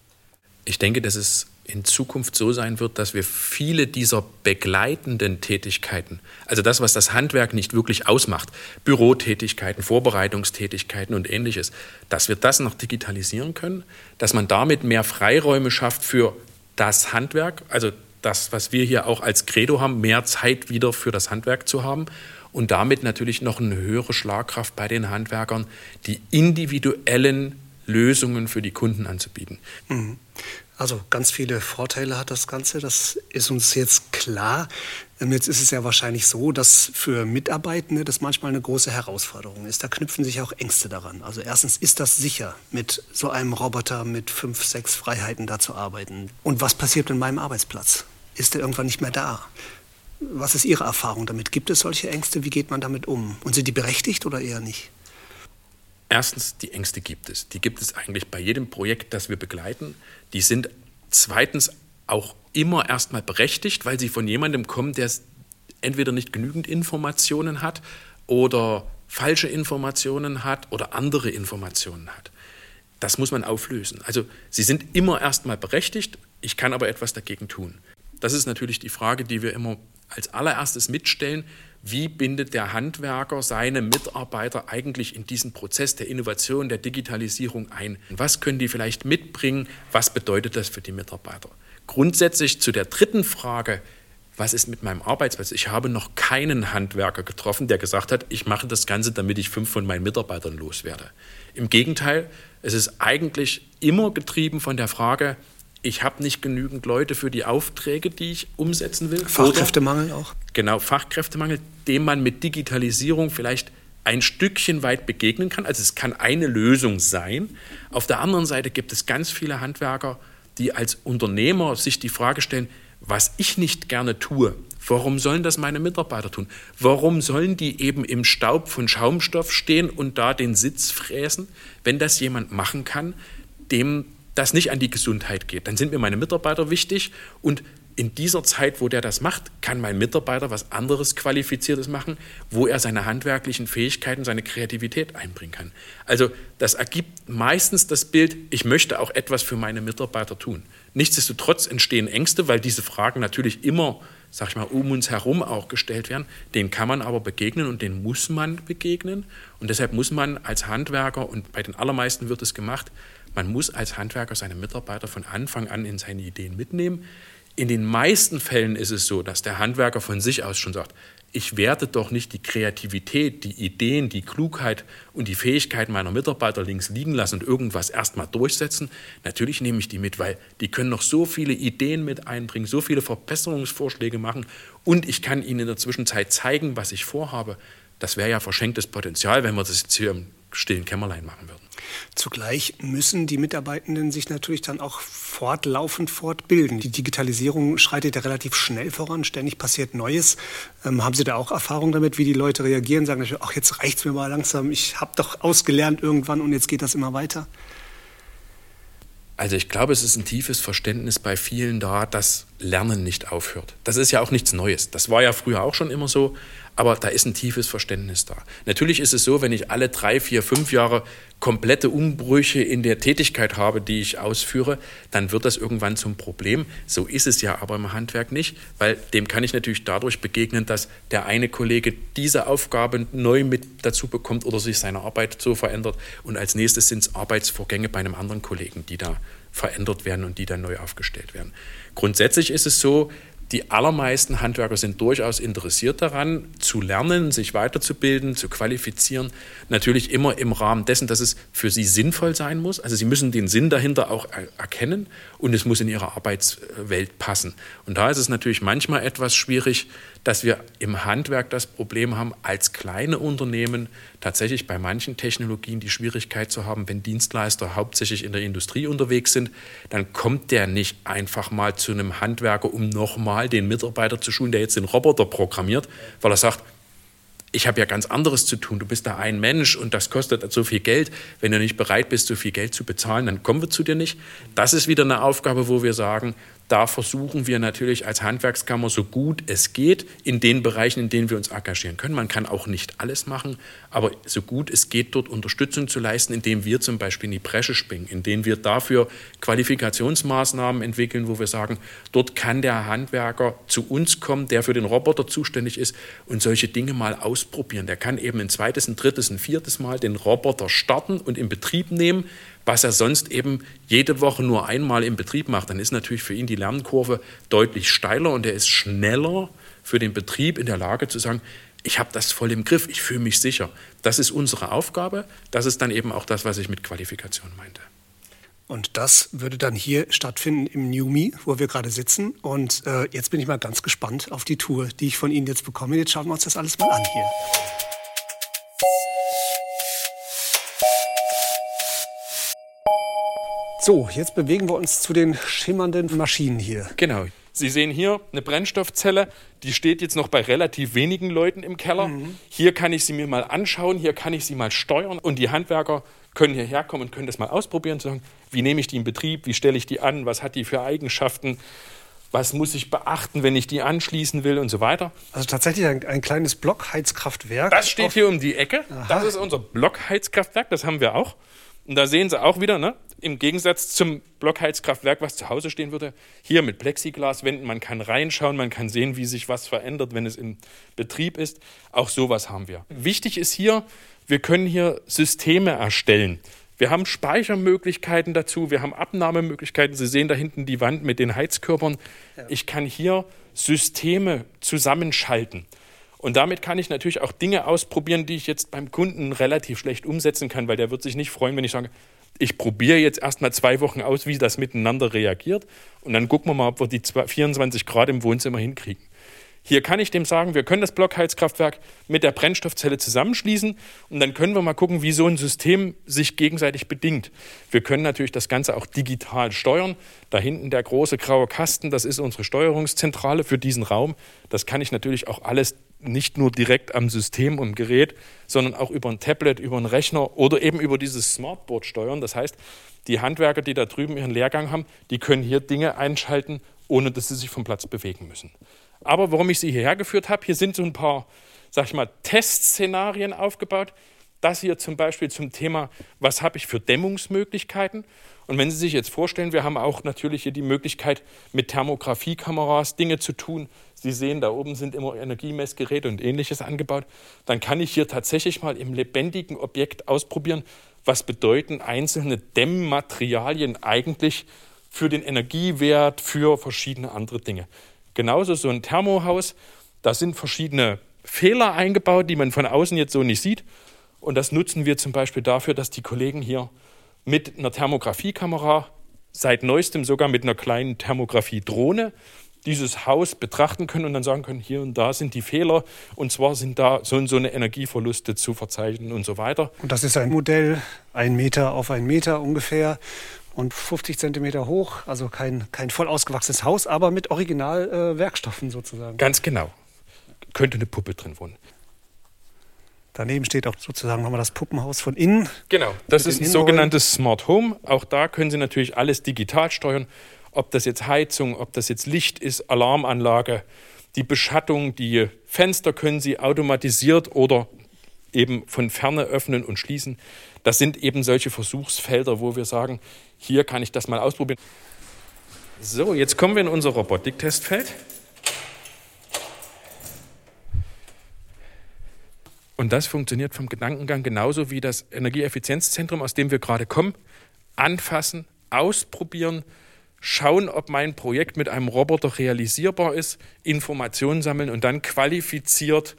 Ich denke, dass es in Zukunft so sein wird, dass wir viele dieser begleitenden Tätigkeiten, also das, was das Handwerk nicht wirklich ausmacht, Bürotätigkeiten, Vorbereitungstätigkeiten und ähnliches, dass wir das noch digitalisieren können, dass man damit mehr Freiräume schafft für das Handwerk, also das, was wir hier auch als Credo haben, mehr Zeit wieder für das Handwerk zu haben und damit natürlich noch eine höhere Schlagkraft bei den Handwerkern, die individuellen Lösungen für die Kunden anzubieten. Mhm. Also ganz viele Vorteile hat das Ganze, das ist uns jetzt klar. Ähm, jetzt ist es ja wahrscheinlich so, dass für Mitarbeitende das manchmal eine große Herausforderung ist. Da knüpfen sich auch Ängste daran. Also erstens ist das sicher, mit so einem Roboter mit fünf, sechs Freiheiten da zu arbeiten. Und was passiert mit meinem Arbeitsplatz? Ist er irgendwann nicht mehr da? Was ist Ihre Erfahrung damit? Gibt es solche Ängste? Wie geht man damit um? Und sind die berechtigt oder eher nicht? Erstens, die Ängste gibt es. Die gibt es eigentlich bei jedem Projekt, das wir begleiten. Die sind zweitens auch immer erstmal berechtigt, weil sie von jemandem kommen, der entweder nicht genügend Informationen hat oder falsche Informationen hat oder andere Informationen hat. Das muss man auflösen. Also sie sind immer erstmal berechtigt, ich kann aber etwas dagegen tun. Das ist natürlich die Frage, die wir immer als allererstes mitstellen wie bindet der Handwerker seine Mitarbeiter eigentlich in diesen Prozess der Innovation, der Digitalisierung ein? Was können die vielleicht mitbringen? Was bedeutet das für die Mitarbeiter? Grundsätzlich zu der dritten Frage, was ist mit meinem Arbeitsplatz? Ich habe noch keinen Handwerker getroffen, der gesagt hat, ich mache das Ganze, damit ich fünf von meinen Mitarbeitern loswerde. Im Gegenteil, es ist eigentlich immer getrieben von der Frage, ich habe nicht genügend Leute für die Aufträge, die ich umsetzen will. Fachkräftemangel auch? Genau, Fachkräftemangel, dem man mit Digitalisierung vielleicht ein Stückchen weit begegnen kann. Also es kann eine Lösung sein. Auf der anderen Seite gibt es ganz viele Handwerker, die als Unternehmer sich die Frage stellen, was ich nicht gerne tue, warum sollen das meine Mitarbeiter tun? Warum sollen die eben im Staub von Schaumstoff stehen und da den Sitz fräsen? Wenn das jemand machen kann, dem das nicht an die Gesundheit geht. Dann sind mir meine Mitarbeiter wichtig und in dieser Zeit, wo der das macht, kann mein Mitarbeiter was anderes Qualifiziertes machen, wo er seine handwerklichen Fähigkeiten, seine Kreativität einbringen kann. Also das ergibt meistens das Bild, ich möchte auch etwas für meine Mitarbeiter tun. Nichtsdestotrotz entstehen Ängste, weil diese Fragen natürlich immer, sag ich mal, um uns herum auch gestellt werden. Den kann man aber begegnen und den muss man begegnen. Und deshalb muss man als Handwerker, und bei den allermeisten wird es gemacht, man muss als Handwerker seine Mitarbeiter von Anfang an in seine Ideen mitnehmen. In den meisten Fällen ist es so, dass der Handwerker von sich aus schon sagt, ich werte doch nicht die Kreativität, die Ideen, die Klugheit und die Fähigkeiten meiner Mitarbeiter links liegen lassen und irgendwas erstmal durchsetzen. Natürlich nehme ich die mit, weil die können noch so viele Ideen mit einbringen, so viele Verbesserungsvorschläge machen und ich kann ihnen in der Zwischenzeit zeigen, was ich vorhabe. Das wäre ja verschenktes Potenzial, wenn wir das jetzt hier im stillen Kämmerlein machen würden. Zugleich müssen die Mitarbeitenden sich natürlich dann auch fortlaufend fortbilden. Die Digitalisierung schreitet ja relativ schnell voran, ständig passiert Neues. Ähm, haben Sie da auch Erfahrung damit, wie die Leute reagieren, sagen, ach, jetzt reicht es mir mal langsam, ich habe doch ausgelernt irgendwann und jetzt geht das immer weiter? Also ich glaube, es ist ein tiefes Verständnis bei vielen da, dass Lernen nicht aufhört. Das ist ja auch nichts Neues. Das war ja früher auch schon immer so, aber da ist ein tiefes Verständnis da. Natürlich ist es so, wenn ich alle drei, vier, fünf Jahre komplette Umbrüche in der Tätigkeit habe, die ich ausführe, dann wird das irgendwann zum Problem. So ist es ja aber im Handwerk nicht, weil dem kann ich natürlich dadurch begegnen, dass der eine Kollege diese Aufgabe neu mit dazu bekommt oder sich seine Arbeit so verändert und als nächstes sind es Arbeitsvorgänge bei einem anderen Kollegen, die da verändert werden und die dann neu aufgestellt werden. Grundsätzlich ist es so, die allermeisten Handwerker sind durchaus interessiert daran, zu lernen, sich weiterzubilden, zu qualifizieren. Natürlich immer im Rahmen dessen, dass es für sie sinnvoll sein muss. Also sie müssen den Sinn dahinter auch erkennen und es muss in ihre Arbeitswelt passen. Und da ist es natürlich manchmal etwas schwierig, dass wir im Handwerk das Problem haben, als kleine Unternehmen tatsächlich bei manchen Technologien die Schwierigkeit zu haben, wenn Dienstleister hauptsächlich in der Industrie unterwegs sind, dann kommt der nicht einfach mal zu einem Handwerker, um nochmal den Mitarbeiter zu schulen, der jetzt den Roboter programmiert, weil er sagt, ich habe ja ganz anderes zu tun. Du bist da ein Mensch und das kostet so viel Geld. Wenn du nicht bereit bist, so viel Geld zu bezahlen, dann kommen wir zu dir nicht. Das ist wieder eine Aufgabe, wo wir sagen, da versuchen wir natürlich als Handwerkskammer so gut es geht in den Bereichen, in denen wir uns engagieren können. Man kann auch nicht alles machen, aber so gut es geht, dort Unterstützung zu leisten, indem wir zum Beispiel in die Bresche springen, indem wir dafür Qualifikationsmaßnahmen entwickeln, wo wir sagen, dort kann der Handwerker zu uns kommen, der für den Roboter zuständig ist und solche Dinge mal ausprobieren. Der kann eben ein zweites, ein drittes, ein viertes Mal den Roboter starten und in Betrieb nehmen was er sonst eben jede Woche nur einmal im Betrieb macht, dann ist natürlich für ihn die Lernkurve deutlich steiler und er ist schneller für den Betrieb in der Lage zu sagen, ich habe das voll im Griff, ich fühle mich sicher. Das ist unsere Aufgabe, das ist dann eben auch das, was ich mit Qualifikation meinte. Und das würde dann hier stattfinden im New Me, wo wir gerade sitzen. Und äh, jetzt bin ich mal ganz gespannt auf die Tour, die ich von Ihnen jetzt bekomme. Jetzt schauen wir uns das alles mal an hier. So, jetzt bewegen wir uns zu den schimmernden Maschinen hier. Genau. Sie sehen hier eine Brennstoffzelle, die steht jetzt noch bei relativ wenigen Leuten im Keller. Mhm. Hier kann ich sie mir mal anschauen, hier kann ich sie mal steuern und die Handwerker können hierher kommen und können das mal ausprobieren, sagen, wie nehme ich die in Betrieb, wie stelle ich die an, was hat die für Eigenschaften, was muss ich beachten, wenn ich die anschließen will und so weiter. Also tatsächlich ein, ein kleines Blockheizkraftwerk. Das steht hier um die Ecke. Aha. Das ist unser Blockheizkraftwerk, das haben wir auch. Und da sehen Sie auch wieder, ne, im Gegensatz zum Blockheizkraftwerk, was zu Hause stehen würde, hier mit Plexiglaswänden, man kann reinschauen, man kann sehen, wie sich was verändert, wenn es im Betrieb ist. Auch sowas haben wir. Wichtig ist hier, wir können hier Systeme erstellen. Wir haben Speichermöglichkeiten dazu, wir haben Abnahmemöglichkeiten. Sie sehen da hinten die Wand mit den Heizkörpern. Ich kann hier Systeme zusammenschalten. Und damit kann ich natürlich auch Dinge ausprobieren, die ich jetzt beim Kunden relativ schlecht umsetzen kann, weil der wird sich nicht freuen, wenn ich sage, ich probiere jetzt erstmal zwei Wochen aus, wie das miteinander reagiert. Und dann gucken wir mal, ob wir die 24 Grad im Wohnzimmer hinkriegen. Hier kann ich dem sagen, wir können das Blockheizkraftwerk mit der Brennstoffzelle zusammenschließen und dann können wir mal gucken, wie so ein System sich gegenseitig bedingt. Wir können natürlich das Ganze auch digital steuern. Da hinten der große graue Kasten, das ist unsere Steuerungszentrale für diesen Raum. Das kann ich natürlich auch alles nicht nur direkt am System und Gerät, sondern auch über ein Tablet, über einen Rechner oder eben über dieses Smartboard steuern. Das heißt, die Handwerker, die da drüben ihren Lehrgang haben, die können hier Dinge einschalten, ohne dass sie sich vom Platz bewegen müssen. Aber warum ich sie hierher geführt habe, hier sind so ein paar, sag ich mal, Testszenarien aufgebaut. Das hier zum Beispiel zum Thema, was habe ich für Dämmungsmöglichkeiten? Und wenn Sie sich jetzt vorstellen, wir haben auch natürlich hier die Möglichkeit, mit Thermografiekameras Dinge zu tun. Sie sehen, da oben sind immer Energiemessgeräte und ähnliches angebaut. Dann kann ich hier tatsächlich mal im lebendigen Objekt ausprobieren, was bedeuten einzelne Dämmmaterialien eigentlich für den Energiewert, für verschiedene andere Dinge. Genauso so ein Thermohaus, da sind verschiedene Fehler eingebaut, die man von außen jetzt so nicht sieht. Und das nutzen wir zum Beispiel dafür, dass die Kollegen hier mit einer Thermografiekamera, seit neuestem sogar mit einer kleinen Thermografie-Drohne, dieses Haus betrachten können und dann sagen können, hier und da sind die Fehler und zwar sind da so und so eine Energieverluste zu verzeichnen und so weiter. Und das ist ein Modell, ein Meter auf ein Meter ungefähr und 50 Zentimeter hoch, also kein, kein voll ausgewachsenes Haus, aber mit Originalwerkstoffen äh, sozusagen. Ganz genau. Könnte eine Puppe drin wohnen. Daneben steht auch sozusagen nochmal das Puppenhaus von innen. Genau, das ist ein sogenanntes Smart Home. Auch da können Sie natürlich alles digital steuern. Ob das jetzt Heizung, ob das jetzt Licht ist, Alarmanlage, die Beschattung, die Fenster können Sie automatisiert oder eben von ferne öffnen und schließen. Das sind eben solche Versuchsfelder, wo wir sagen, hier kann ich das mal ausprobieren. So, jetzt kommen wir in unser Robotiktestfeld. Und das funktioniert vom Gedankengang genauso wie das Energieeffizienzzentrum, aus dem wir gerade kommen. Anfassen, ausprobieren, schauen, ob mein Projekt mit einem Roboter realisierbar ist, Informationen sammeln und dann qualifiziert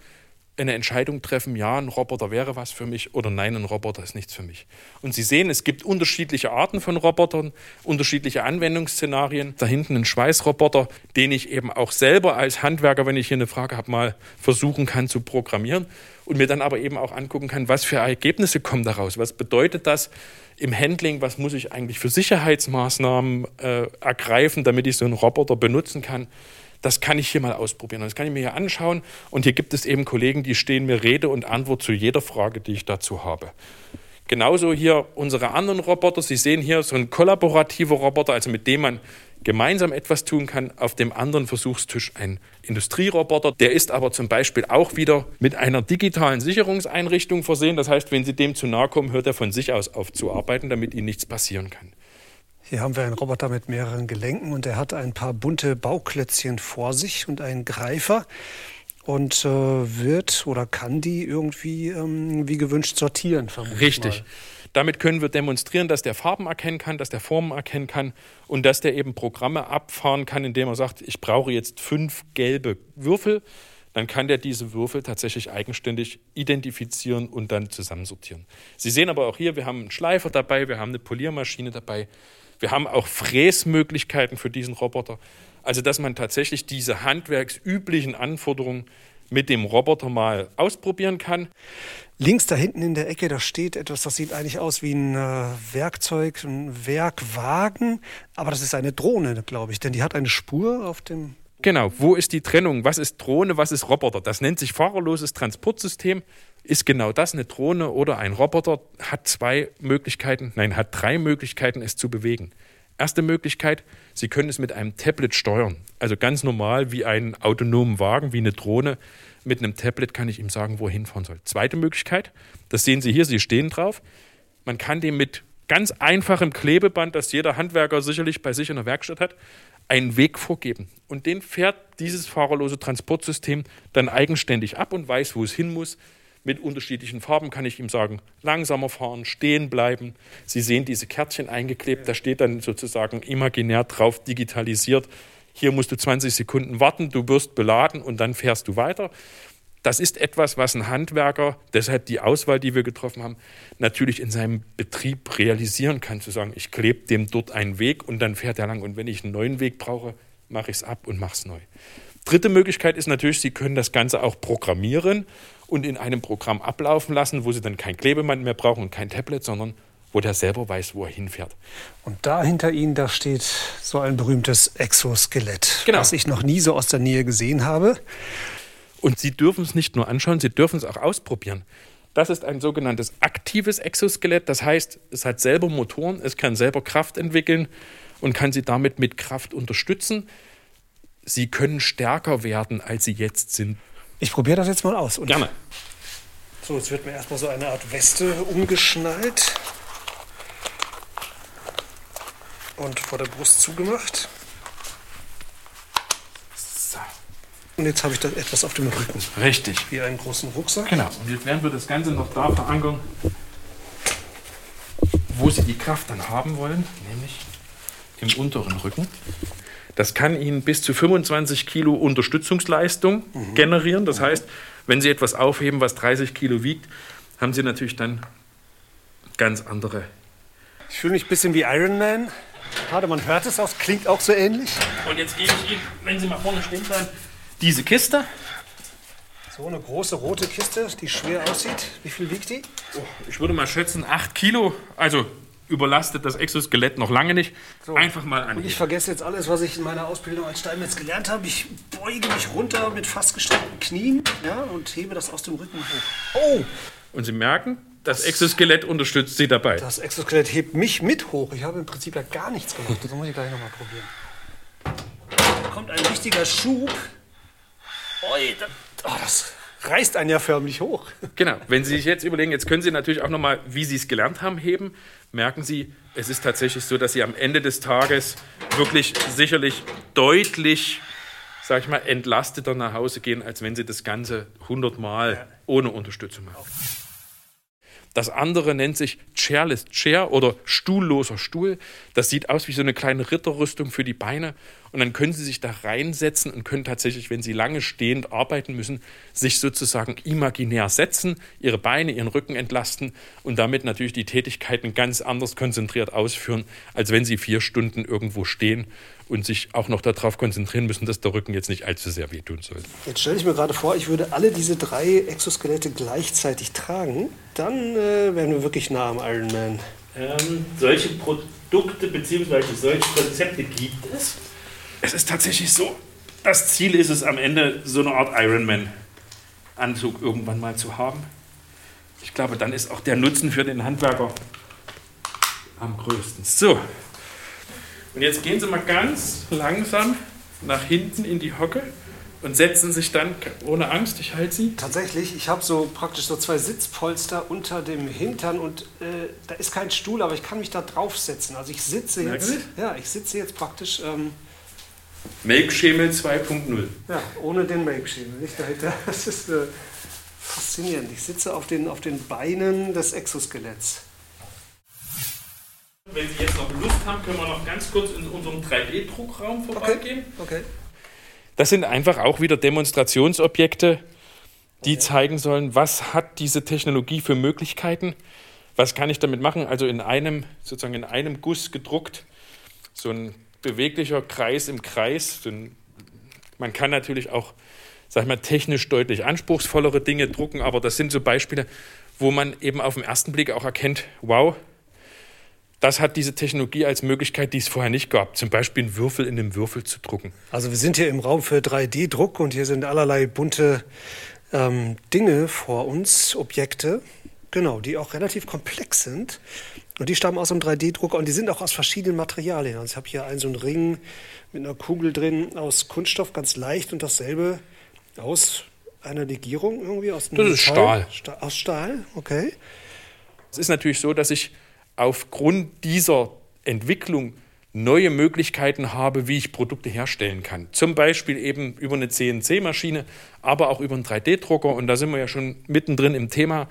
eine Entscheidung treffen, ja, ein Roboter wäre was für mich oder nein, ein Roboter ist nichts für mich. Und Sie sehen, es gibt unterschiedliche Arten von Robotern, unterschiedliche Anwendungsszenarien. Da hinten ein Schweißroboter, den ich eben auch selber als Handwerker, wenn ich hier eine Frage habe, mal versuchen kann zu programmieren und mir dann aber eben auch angucken kann, was für Ergebnisse kommen daraus, was bedeutet das im Handling, was muss ich eigentlich für Sicherheitsmaßnahmen äh, ergreifen, damit ich so einen Roboter benutzen kann das kann ich hier mal ausprobieren. Das kann ich mir hier anschauen. Und hier gibt es eben Kollegen, die stehen mir Rede und Antwort zu jeder Frage, die ich dazu habe. Genauso hier unsere anderen Roboter. Sie sehen hier so ein kollaborativer Roboter, also mit dem man gemeinsam etwas tun kann. Auf dem anderen Versuchstisch ein Industrieroboter. Der ist aber zum Beispiel auch wieder mit einer digitalen Sicherungseinrichtung versehen. Das heißt, wenn Sie dem zu nahe kommen, hört er von sich aus auf zu arbeiten, damit Ihnen nichts passieren kann. Hier haben wir einen Roboter mit mehreren Gelenken und er hat ein paar bunte Bauklötzchen vor sich und einen Greifer und äh, wird oder kann die irgendwie ähm, wie gewünscht sortieren. Richtig. Damit können wir demonstrieren, dass der Farben erkennen kann, dass der Formen erkennen kann und dass der eben Programme abfahren kann, indem er sagt, ich brauche jetzt fünf gelbe Würfel. Dann kann der diese Würfel tatsächlich eigenständig identifizieren und dann zusammensortieren. Sie sehen aber auch hier, wir haben einen Schleifer dabei, wir haben eine Poliermaschine dabei, wir haben auch Fräsmöglichkeiten für diesen Roboter. Also, dass man tatsächlich diese handwerksüblichen Anforderungen mit dem Roboter mal ausprobieren kann. Links da hinten in der Ecke, da steht etwas, das sieht eigentlich aus wie ein äh, Werkzeug, ein Werkwagen, aber das ist eine Drohne, glaube ich, denn die hat eine Spur auf dem. Genau, wo ist die Trennung? Was ist Drohne, was ist Roboter? Das nennt sich fahrerloses Transportsystem. Ist genau das eine Drohne oder ein Roboter? Hat zwei Möglichkeiten, nein, hat drei Möglichkeiten, es zu bewegen. Erste Möglichkeit, Sie können es mit einem Tablet steuern. Also ganz normal wie einen autonomen Wagen, wie eine Drohne. Mit einem Tablet kann ich ihm sagen, wo er hinfahren soll. Zweite Möglichkeit, das sehen Sie hier, Sie stehen drauf. Man kann dem mit ganz einfachem Klebeband, das jeder Handwerker sicherlich bei sich in der Werkstatt hat, einen Weg vorgeben. Und den fährt dieses fahrerlose Transportsystem dann eigenständig ab und weiß, wo es hin muss, mit unterschiedlichen Farben kann ich ihm sagen, langsamer fahren, stehen bleiben. Sie sehen diese Kärtchen eingeklebt, da steht dann sozusagen imaginär drauf, digitalisiert. Hier musst du 20 Sekunden warten, du wirst beladen und dann fährst du weiter. Das ist etwas, was ein Handwerker, deshalb die Auswahl, die wir getroffen haben, natürlich in seinem Betrieb realisieren kann, zu sagen, ich klebe dem dort einen Weg und dann fährt er lang. Und wenn ich einen neuen Weg brauche, mache ich es ab und mache es neu. Dritte Möglichkeit ist natürlich, Sie können das Ganze auch programmieren und in einem Programm ablaufen lassen, wo sie dann kein Klebeband mehr brauchen und kein Tablet, sondern wo der selber weiß, wo er hinfährt. Und da hinter Ihnen, da steht so ein berühmtes Exoskelett, genau. was ich noch nie so aus der Nähe gesehen habe. Und Sie dürfen es nicht nur anschauen, Sie dürfen es auch ausprobieren. Das ist ein sogenanntes aktives Exoskelett. Das heißt, es hat selber Motoren, es kann selber Kraft entwickeln und kann Sie damit mit Kraft unterstützen. Sie können stärker werden, als Sie jetzt sind. Ich probiere das jetzt mal aus. Und Gerne. So, jetzt wird mir erstmal so eine Art Weste umgeschnallt und vor der Brust zugemacht. So. Und jetzt habe ich da etwas auf dem Rücken. Richtig. Wie einen großen Rucksack. Genau. Und jetzt werden wir das Ganze noch da verankern, wo Sie die Kraft dann haben wollen, nämlich im unteren Rücken. Das kann Ihnen bis zu 25 Kilo Unterstützungsleistung mhm. generieren. Das heißt, wenn Sie etwas aufheben, was 30 Kilo wiegt, haben Sie natürlich dann ganz andere. Ich fühle mich ein bisschen wie Iron Man. Gerade man hört es auch, klingt auch so ähnlich. Und jetzt gebe ich Ihnen, wenn Sie mal vorne stehen bleiben, diese Kiste. So eine große rote Kiste, die schwer aussieht. Wie viel wiegt die? Oh, ich würde mal schätzen 8 Kilo. Also überlastet das Exoskelett noch lange nicht. So. Einfach mal an. ich vergesse jetzt alles, was ich in meiner Ausbildung als Steinmetz gelernt habe. Ich beuge mich runter mit fast gestreckten Knien ja, und hebe das aus dem Rücken hoch. Oh! Und Sie merken, das Exoskelett unterstützt Sie dabei. Das Exoskelett hebt mich mit hoch. Ich habe im Prinzip ja gar nichts gemacht. Das muss ich gleich nochmal probieren. Da kommt ein richtiger Schub. Oi, das, oh, das reißt einen ja förmlich hoch. Genau. Wenn Sie sich jetzt überlegen, jetzt können Sie natürlich auch nochmal, wie Sie es gelernt haben, heben. Merken Sie, es ist tatsächlich so, dass Sie am Ende des Tages wirklich sicherlich deutlich, sag ich mal, entlasteter nach Hause gehen, als wenn Sie das Ganze hundertmal ohne Unterstützung machen. Das andere nennt sich Chairless Chair oder stuhlloser Stuhl. Das sieht aus wie so eine kleine Ritterrüstung für die Beine. Und dann können Sie sich da reinsetzen und können tatsächlich, wenn Sie lange stehend arbeiten müssen, sich sozusagen imaginär setzen, Ihre Beine, Ihren Rücken entlasten und damit natürlich die Tätigkeiten ganz anders konzentriert ausführen, als wenn Sie vier Stunden irgendwo stehen und sich auch noch darauf konzentrieren müssen, dass der Rücken jetzt nicht allzu sehr wehtun soll. Jetzt stelle ich mir gerade vor, ich würde alle diese drei Exoskelette gleichzeitig tragen. Dann äh, wären wir wirklich nah am Ironman. Ähm, solche Produkte bzw. solche Konzepte gibt es. Es ist tatsächlich so, das Ziel ist es am Ende, so eine Art Ironman-Anzug irgendwann mal zu haben. Ich glaube, dann ist auch der Nutzen für den Handwerker am größten. So, und jetzt gehen Sie mal ganz langsam nach hinten in die Hocke und setzen sich dann ohne Angst, ich halte Sie. Tatsächlich, ich habe so praktisch so zwei Sitzpolster unter dem Hintern und äh, da ist kein Stuhl, aber ich kann mich da draufsetzen. Also ich sitze jetzt, ja, ich sitze jetzt praktisch. Ähm, Melkschemel 2.0. Ja, ohne den Melkschemel, nicht dahinter. Das ist äh, faszinierend. Ich sitze auf den, auf den Beinen des Exoskeletts. wenn Sie jetzt noch Lust haben, können wir noch ganz kurz in unserem 3D-Druckraum vorbeigehen. Okay. okay. Das sind einfach auch wieder Demonstrationsobjekte, die okay. zeigen sollen, was hat diese Technologie für Möglichkeiten, was kann ich damit machen. Also in einem, sozusagen in einem Guss gedruckt, so ein beweglicher Kreis im Kreis. Man kann natürlich auch, sag ich mal, technisch deutlich anspruchsvollere Dinge drucken, aber das sind so Beispiele, wo man eben auf den ersten Blick auch erkennt, wow, das hat diese Technologie als Möglichkeit, die es vorher nicht gab. Zum Beispiel einen Würfel in einem Würfel zu drucken. Also wir sind hier im Raum für 3D-Druck und hier sind allerlei bunte ähm, Dinge vor uns, Objekte, genau, die auch relativ komplex sind. Und die stammen aus einem 3D-Drucker und die sind auch aus verschiedenen Materialien. Also ich habe hier einen so einen Ring mit einer Kugel drin aus Kunststoff, ganz leicht und dasselbe aus einer Legierung irgendwie aus Das ist Stahl. Stahl. Aus Stahl, okay. Es ist natürlich so, dass ich aufgrund dieser Entwicklung neue Möglichkeiten habe, wie ich Produkte herstellen kann. Zum Beispiel eben über eine CNC-Maschine, aber auch über einen 3D-Drucker. Und da sind wir ja schon mittendrin im Thema.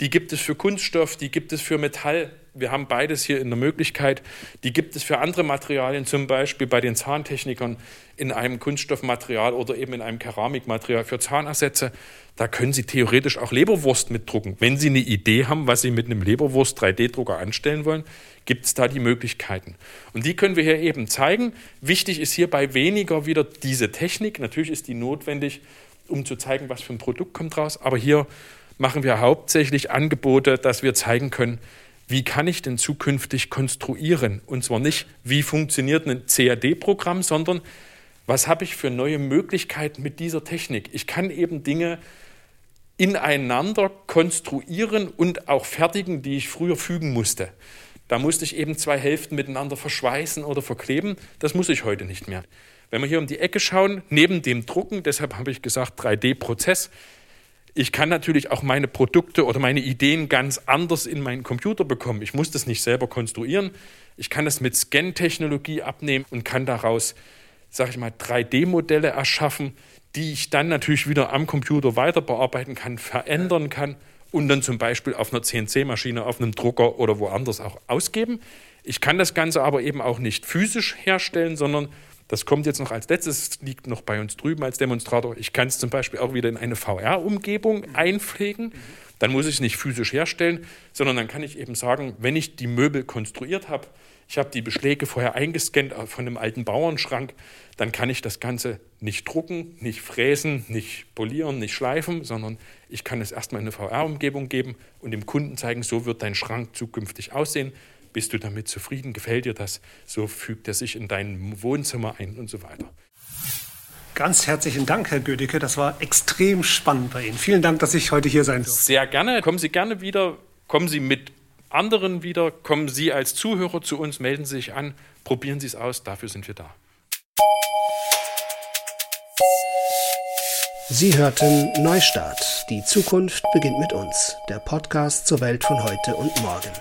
Die gibt es für Kunststoff, die gibt es für Metall. Wir haben beides hier in der Möglichkeit. Die gibt es für andere Materialien, zum Beispiel bei den Zahntechnikern in einem Kunststoffmaterial oder eben in einem Keramikmaterial für Zahnersätze. Da können Sie theoretisch auch Leberwurst mitdrucken. Wenn Sie eine Idee haben, was Sie mit einem Leberwurst-3D-Drucker anstellen wollen, gibt es da die Möglichkeiten. Und die können wir hier eben zeigen. Wichtig ist hierbei weniger wieder diese Technik. Natürlich ist die notwendig, um zu zeigen, was für ein Produkt kommt raus. Aber hier machen wir hauptsächlich Angebote, dass wir zeigen können, wie kann ich denn zukünftig konstruieren? Und zwar nicht, wie funktioniert ein CAD-Programm, sondern was habe ich für neue Möglichkeiten mit dieser Technik? Ich kann eben Dinge ineinander konstruieren und auch fertigen, die ich früher fügen musste. Da musste ich eben zwei Hälften miteinander verschweißen oder verkleben. Das muss ich heute nicht mehr. Wenn wir hier um die Ecke schauen, neben dem Drucken, deshalb habe ich gesagt 3D-Prozess, ich kann natürlich auch meine Produkte oder meine Ideen ganz anders in meinen Computer bekommen. Ich muss das nicht selber konstruieren. Ich kann das mit Scan-Technologie abnehmen und kann daraus, sage ich mal, 3D-Modelle erschaffen, die ich dann natürlich wieder am Computer weiter bearbeiten kann, verändern kann und dann zum Beispiel auf einer CNC-Maschine, auf einem Drucker oder woanders auch ausgeben. Ich kann das Ganze aber eben auch nicht physisch herstellen, sondern das kommt jetzt noch als letztes, liegt noch bei uns drüben als Demonstrator. Ich kann es zum Beispiel auch wieder in eine VR-Umgebung einpflegen. Dann muss ich es nicht physisch herstellen, sondern dann kann ich eben sagen, wenn ich die Möbel konstruiert habe, ich habe die Beschläge vorher eingescannt von einem alten Bauernschrank, dann kann ich das Ganze nicht drucken, nicht fräsen, nicht polieren, nicht schleifen, sondern ich kann es erstmal in eine VR-Umgebung geben und dem Kunden zeigen, so wird dein Schrank zukünftig aussehen. Bist du damit zufrieden? Gefällt dir das? So fügt er sich in dein Wohnzimmer ein und so weiter. Ganz herzlichen Dank, Herr Gödicke. Das war extrem spannend bei Ihnen. Vielen Dank, dass ich heute hier sein durfte. Sehr gerne. Kommen Sie gerne wieder. Kommen Sie mit anderen wieder, kommen Sie als Zuhörer zu uns, melden Sie sich an, probieren Sie es aus, dafür sind wir da. Sie hörten Neustart. Die Zukunft beginnt mit uns. Der Podcast zur Welt von heute und morgen.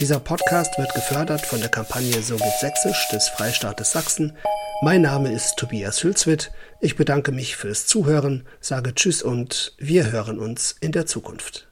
Dieser Podcast wird gefördert von der Kampagne So geht Sächsisch des Freistaates Sachsen. Mein Name ist Tobias Hülswit. Ich bedanke mich fürs Zuhören, sage Tschüss und wir hören uns in der Zukunft.